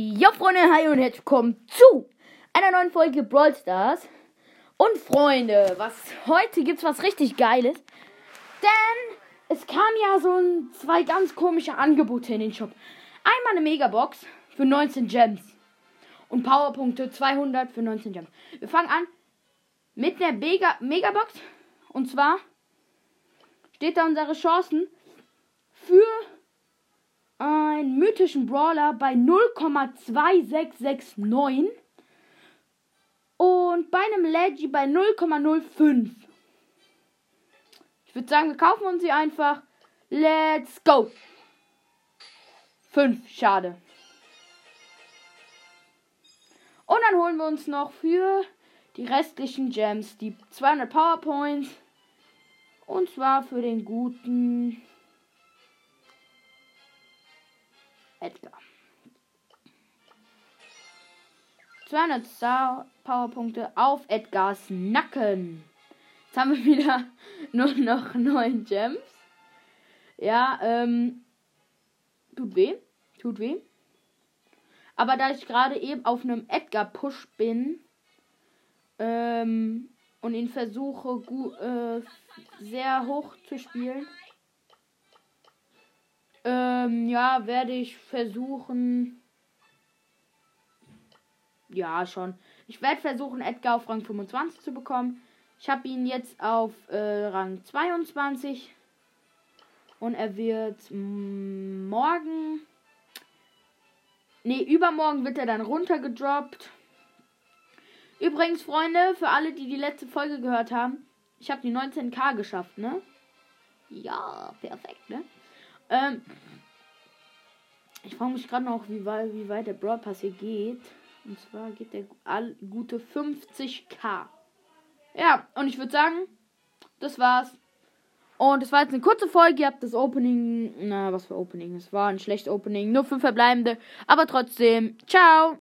Ja, Freunde, hi und herzlich willkommen zu einer neuen Folge Brawl Stars. Und Freunde, was heute gibt's was richtig Geiles. Denn es kam ja so ein, zwei ganz komische Angebote in den Shop. Einmal eine Megabox für 19 Gems. Und Powerpunkte 200 für 19 Gems. Wir fangen an mit der Mega Megabox. Und zwar steht da unsere Chancen für einen mythischen Brawler bei 0,2669 und bei einem Leggy bei 0,05. Ich würde sagen, wir kaufen uns sie einfach. Let's go. 5, schade. Und dann holen wir uns noch für die restlichen Gems die 200 Powerpoints. Und zwar für den guten 200 Star Powerpunkte auf Edgars Nacken. Jetzt haben wir wieder nur noch 9 Gems. Ja, ähm. Tut weh. Tut weh. Aber da ich gerade eben auf einem Edgar-Push bin ähm, und ihn versuche äh, sehr hoch zu spielen, ähm, ja, werde ich versuchen. Ja, schon. Ich werde versuchen, Edgar auf Rang 25 zu bekommen. Ich habe ihn jetzt auf äh, Rang 22. Und er wird morgen. Ne, übermorgen wird er dann runtergedroppt. Übrigens, Freunde, für alle, die die letzte Folge gehört haben, ich habe die 19k geschafft, ne? Ja, perfekt, ne? Ähm, ich frage mich gerade noch, wie weit, wie weit der Brawl Pass hier geht. Und zwar geht der all, gute 50k. Ja, und ich würde sagen, das war's. Und es war jetzt eine kurze Folge. Ihr habt das Opening. Na, was für Opening? Es war ein schlechtes Opening. Nur fünf verbleibende. Aber trotzdem. Ciao.